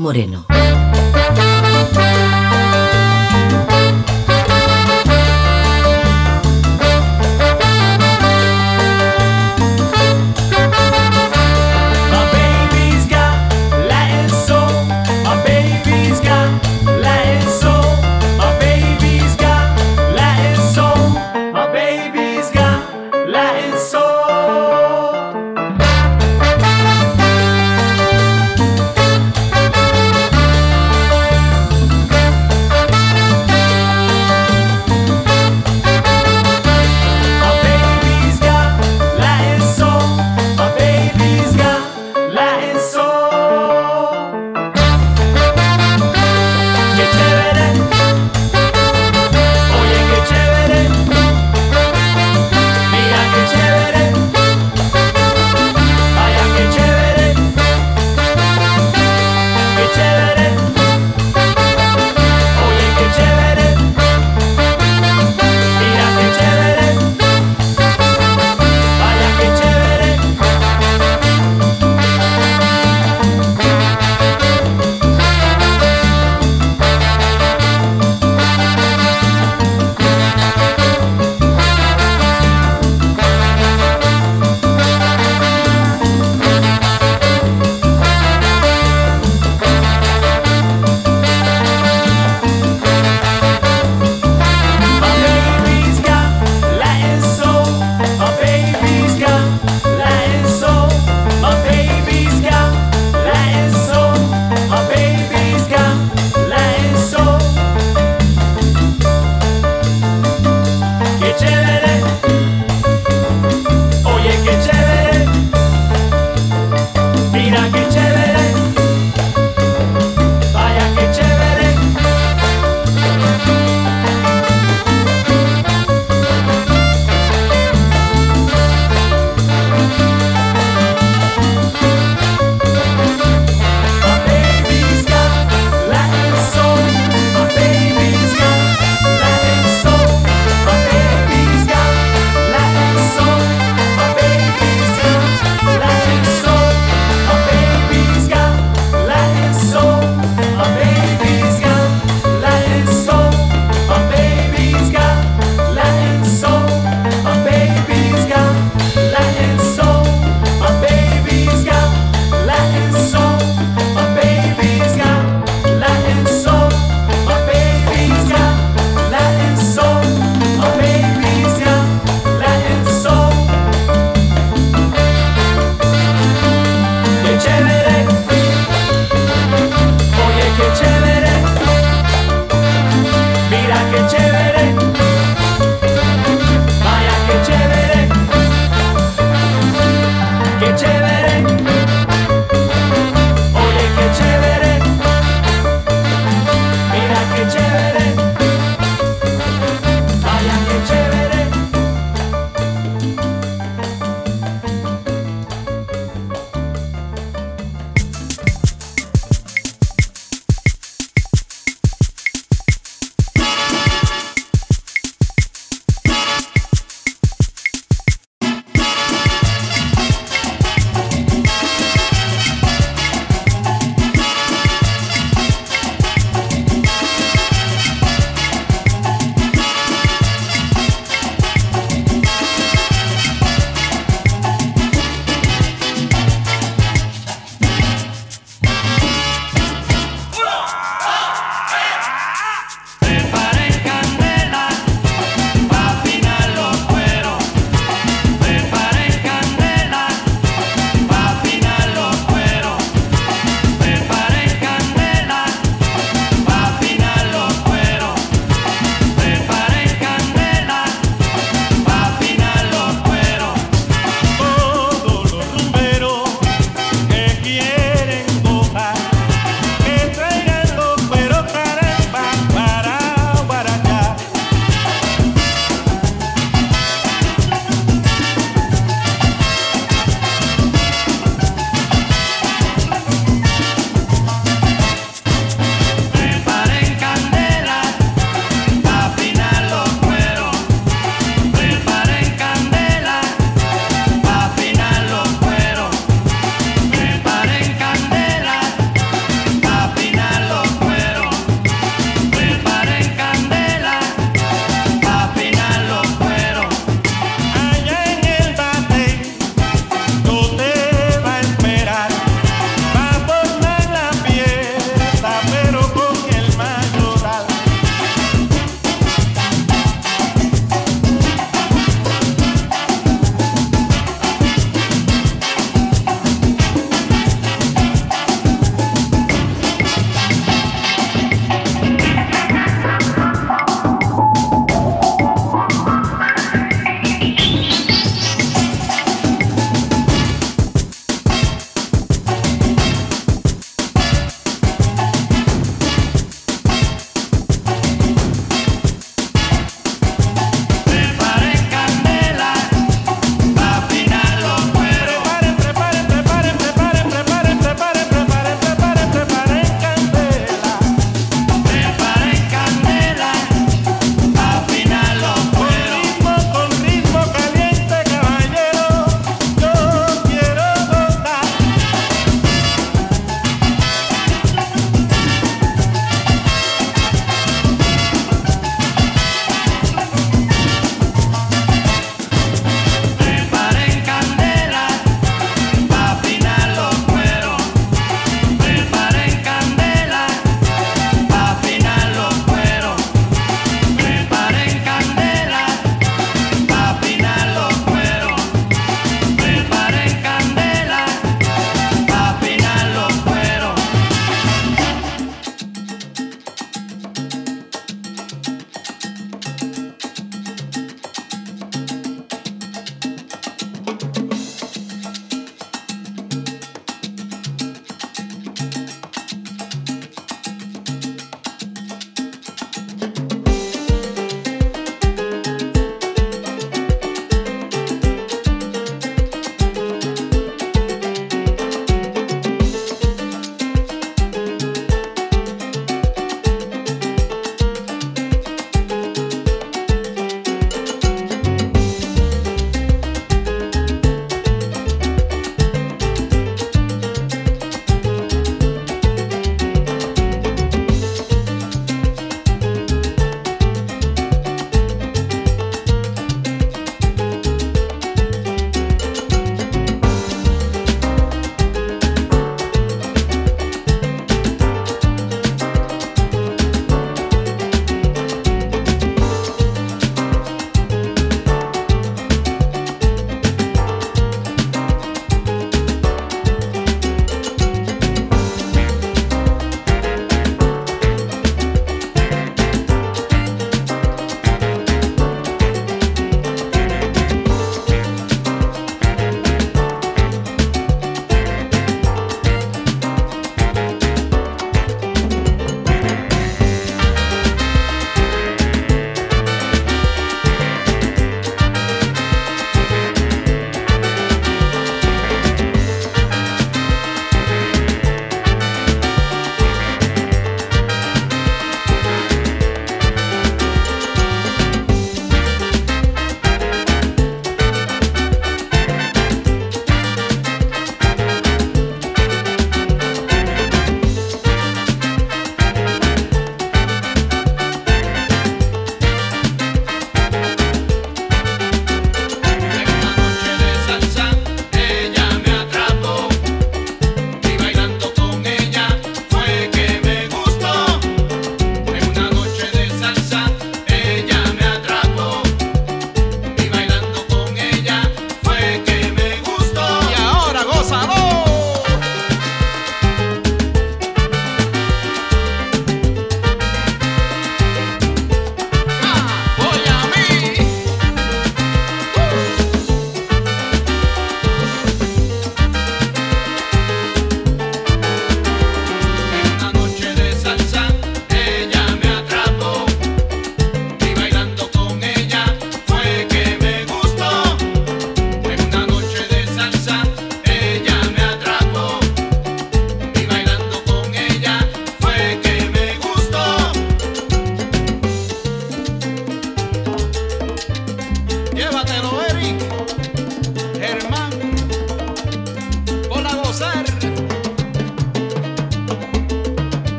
Moreno.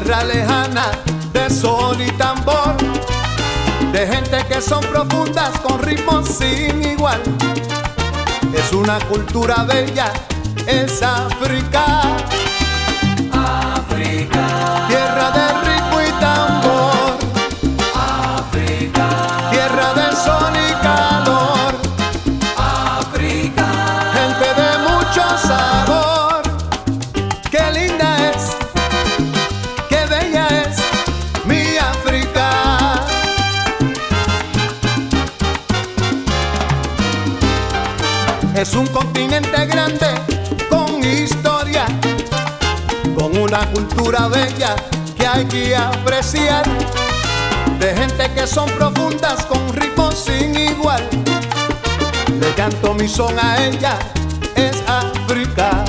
tierra lejana de sol y tambor, de gente que son profundas con ritmos sin igual. Es una cultura bella, es África bella que hay que apreciar. De gente que son profundas con ritmos sin igual. Le canto mi son a ella, es África.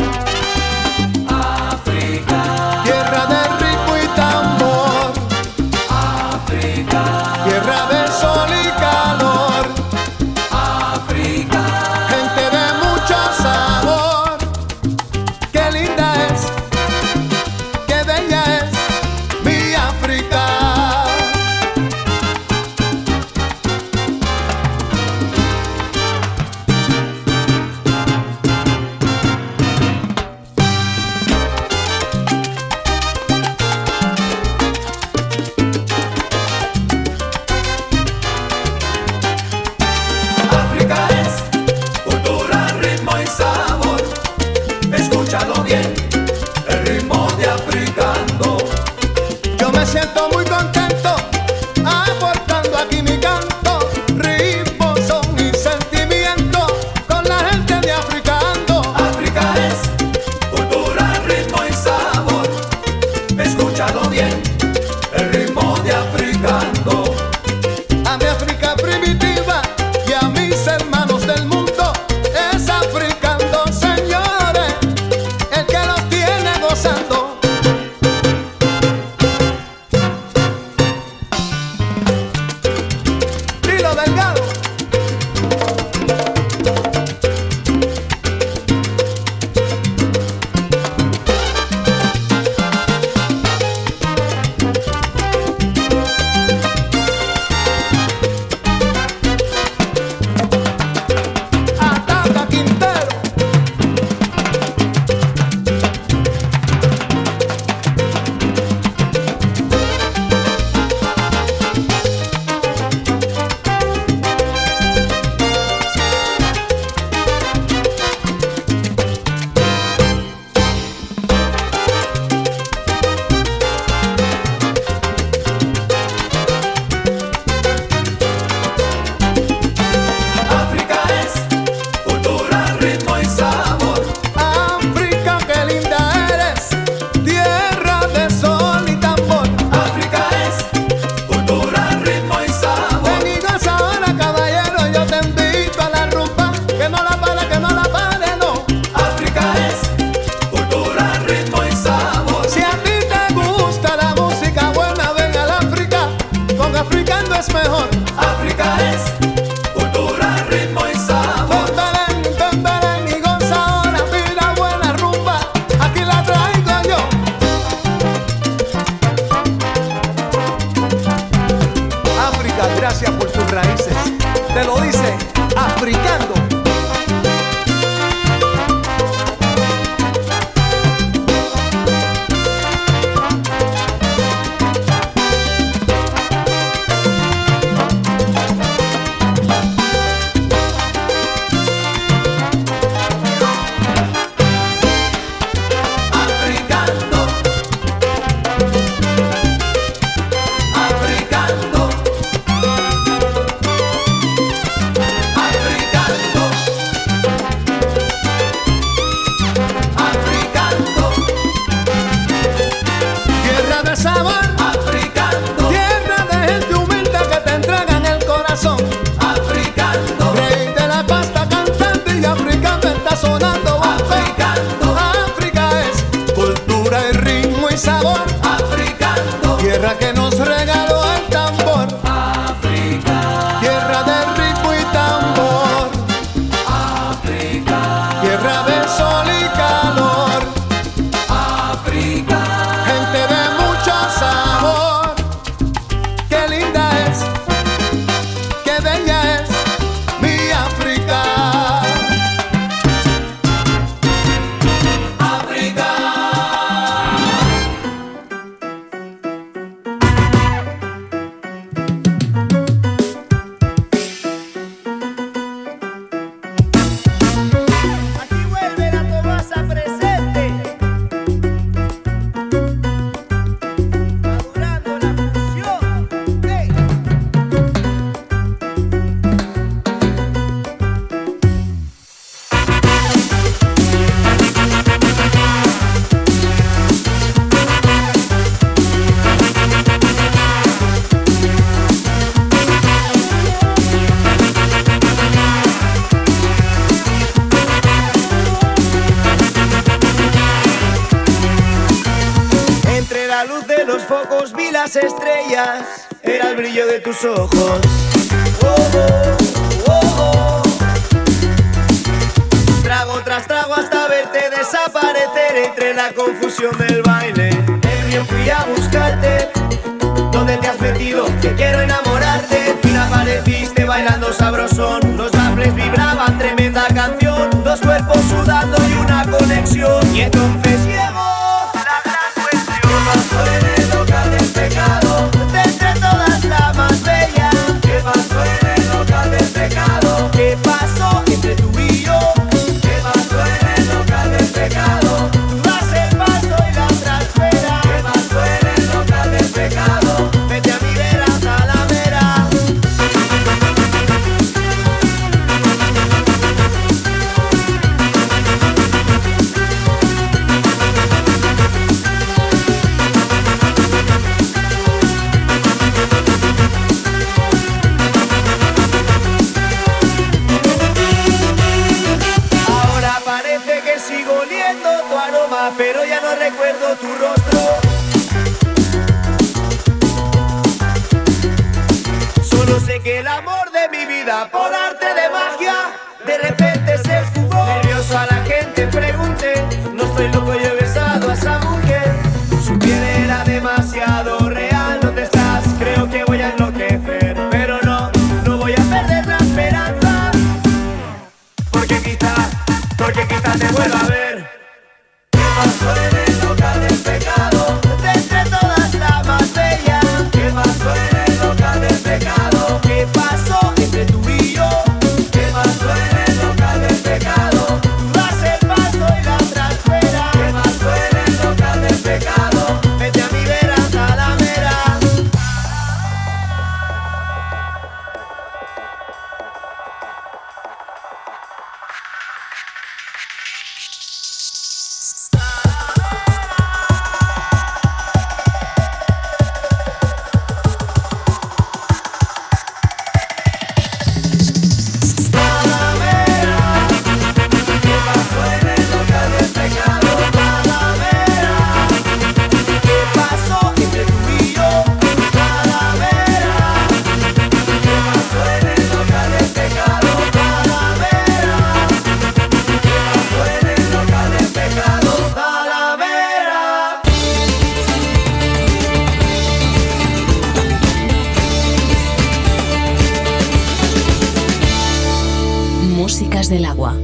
Del agua.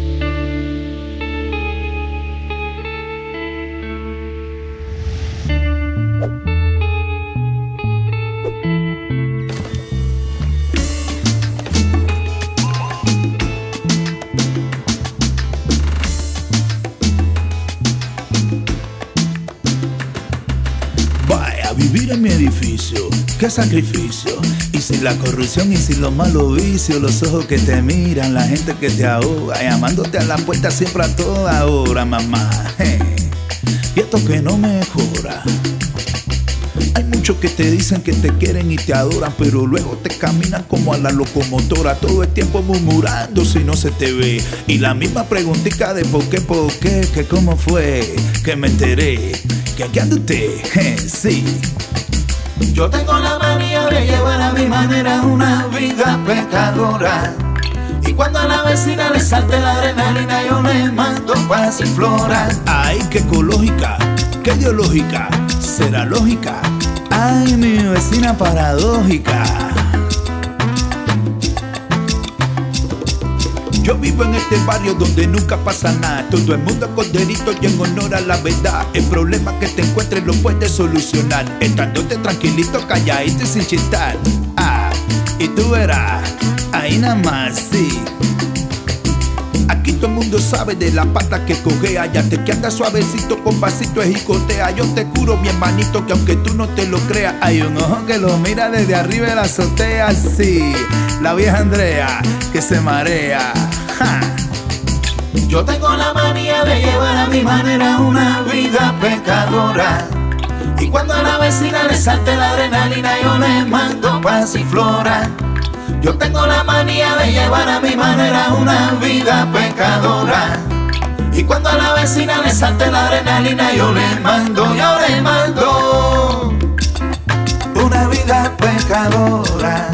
Vaya, vivir en mi edificio, qué sacrificio. Y sin la corrupción y sin los malos vicios, los ojos que te miran, la gente que te ahoga, llamándote a la puerta siempre a toda hora, mamá. Y esto que no mejora. Hay muchos que te dicen que te quieren y te adoran, pero luego te caminan como a la locomotora, todo el tiempo murmurando si no se te ve. Y la misma preguntita de por qué, por qué, que cómo fue, que me enteré, que aquí anda usted, sí. Yo tengo la manía de llevar a mi manera una vida pecadora. Y cuando a la vecina le salte la adrenalina, yo le mando paz y flora. Ay, qué ecológica, qué ideológica, será lógica. Ay, mi vecina paradójica. Yo vivo en este barrio donde nunca pasa nada. Todo el mundo corderito y en honor a la verdad. El problema que te encuentres lo puedes solucionar. Estándote tranquilito, calladito y sin chistar. Ah, y tú verás, ahí nada más, sí. Aquí todo el mundo sabe de la pata que cogea. Ya te que anda suavecito con pasito de jicotea. Yo te curo, mi hermanito, que aunque tú no te lo creas, hay un ojo que lo mira desde arriba de la azotea. Sí, la vieja Andrea que se marea. Ja. Yo tengo la manía de llevar a mi manera una vida pecadora. Y cuando a la vecina le salte la adrenalina, yo le mando paz y flora. Yo tengo la manía de llevar a mi manera una vida pecadora. Y cuando a la vecina le salte la adrenalina, yo le mando, yo le mando una vida pecadora.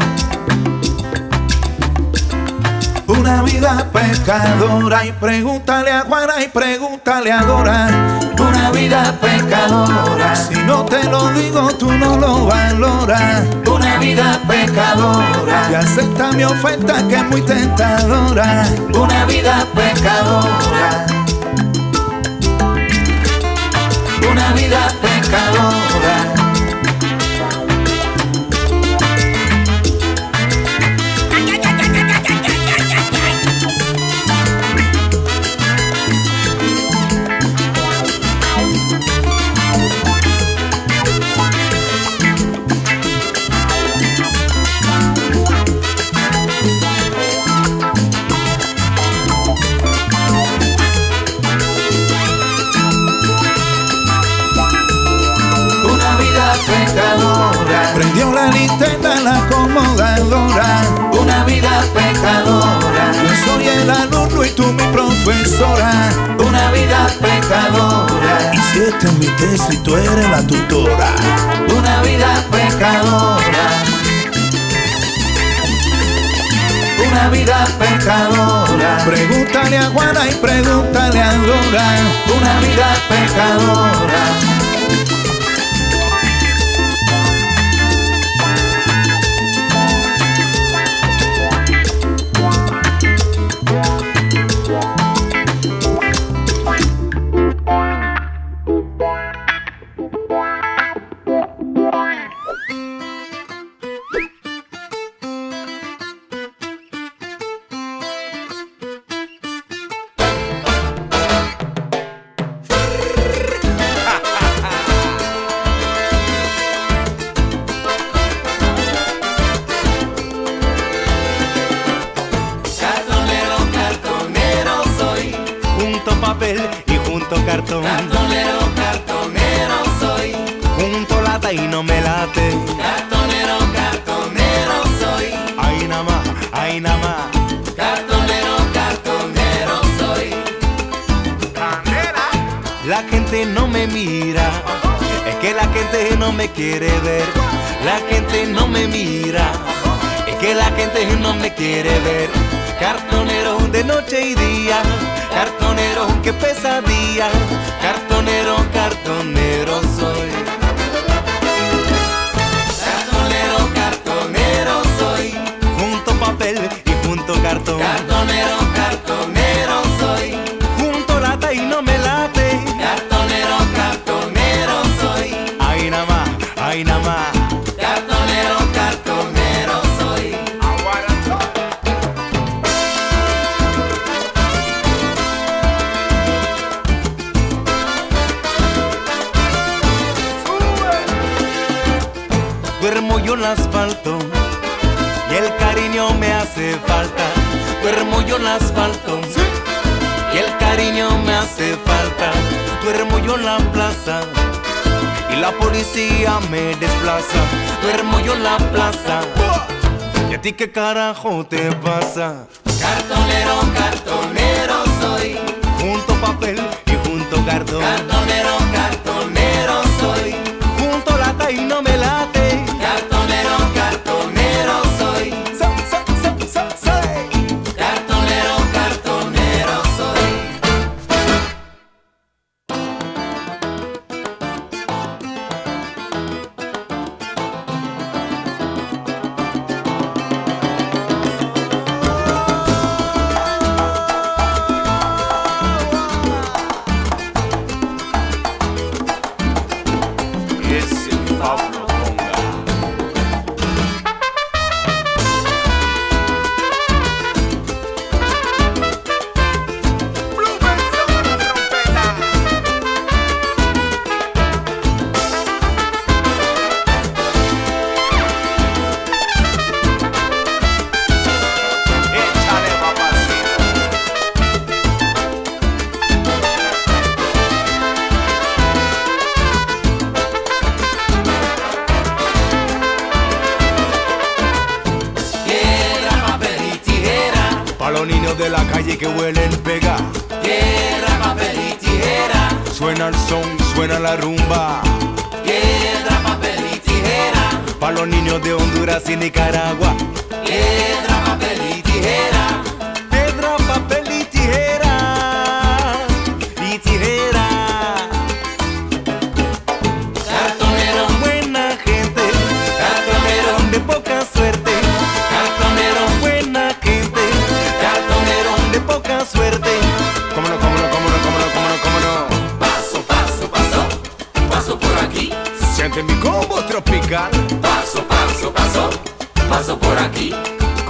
Una vida pecadora y pregúntale a Juana y pregúntale a Dora una vida pecadora. Si no te lo digo, tú no lo valoras. Una vida pecadora. Y acepta mi oferta que es muy tentadora. Una vida pecadora. Una vida pecadora. pecadora. Prendió la linterna la acomodadora. Una vida pecadora. Yo soy el alumno y tú mi profesora. Una vida pecadora. Y si esta mi tesis y tú eres la tutora. Una vida pecadora. Una vida pecadora. Pregúntale a Juana y pregúntale a Dora. Una vida pecadora. carajo te pasa? Cartonero, cartonero soy. Junto papel y junto cartón. Cartonero,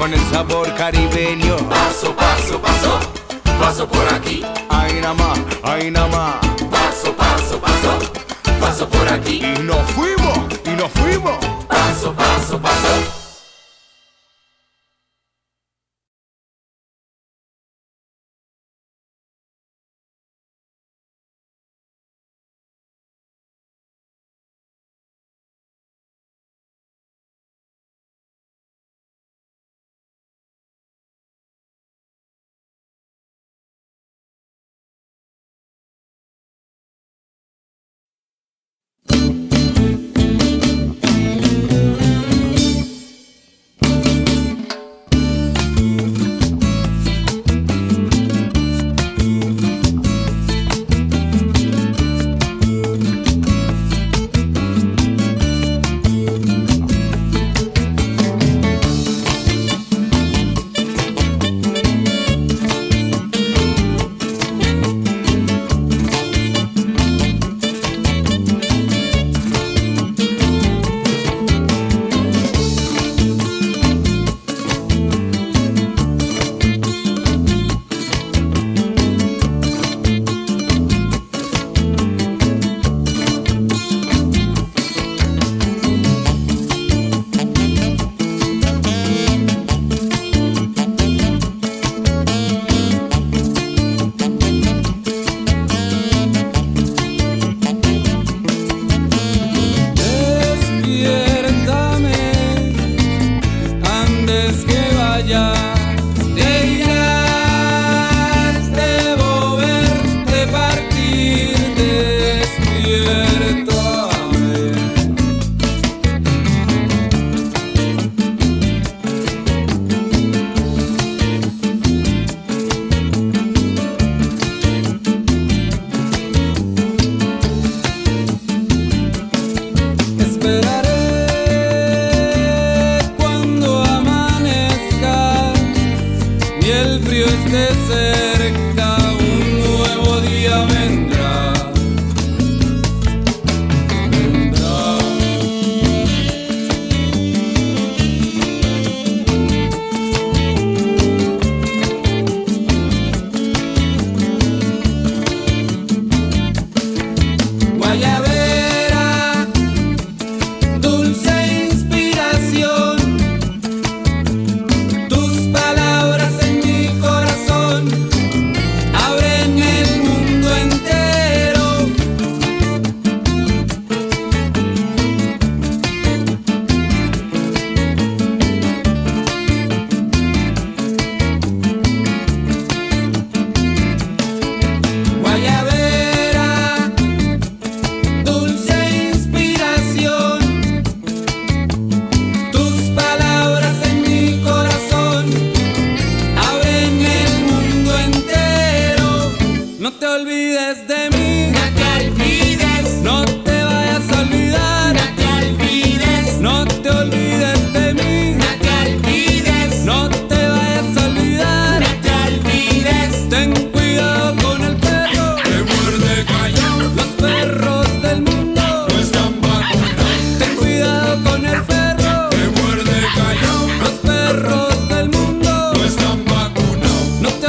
con el sabor caribeño. Paso, paso, paso. Paso por aquí. Ahí nada más, ahí nada más. Paso, paso, paso. Paso por aquí. Y nos fuimos, y nos fuimos. Paso, paso, paso.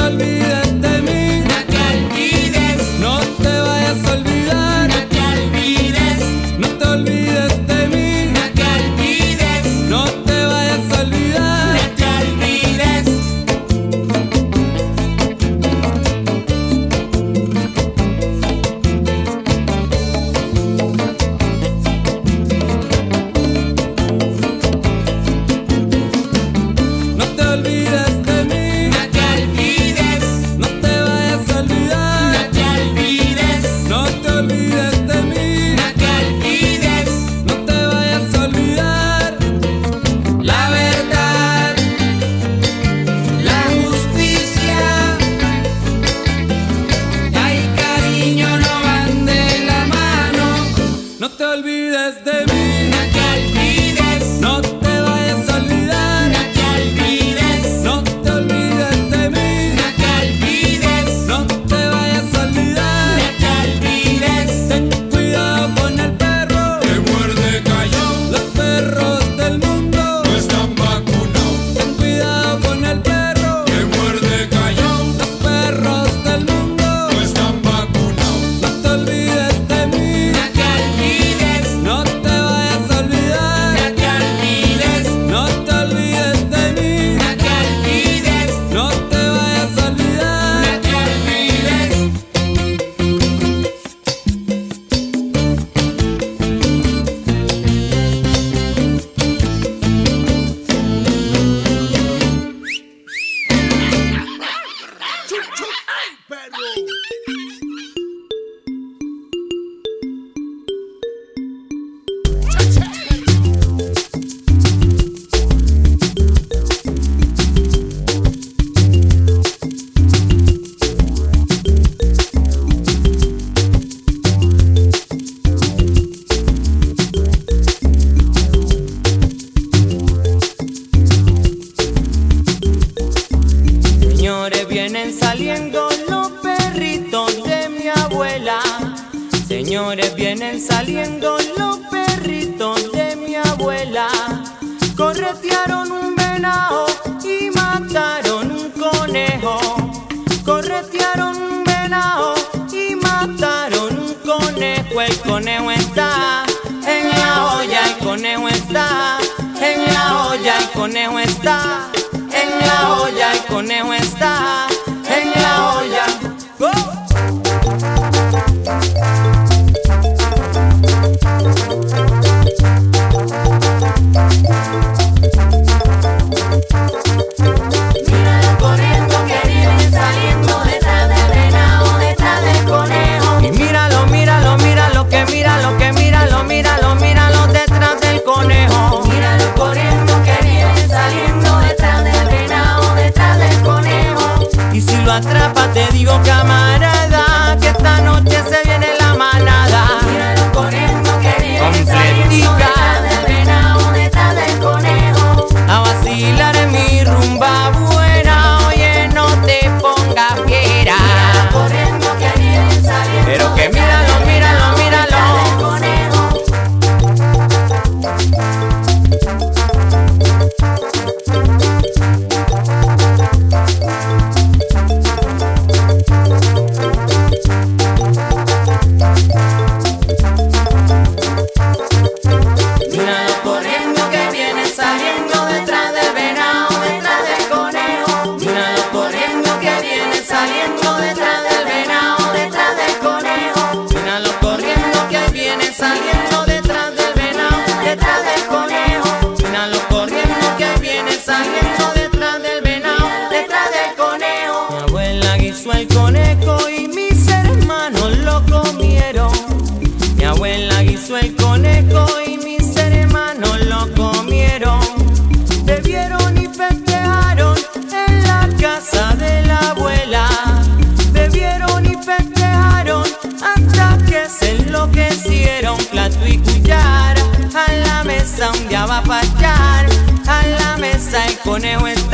I'll. Del agua.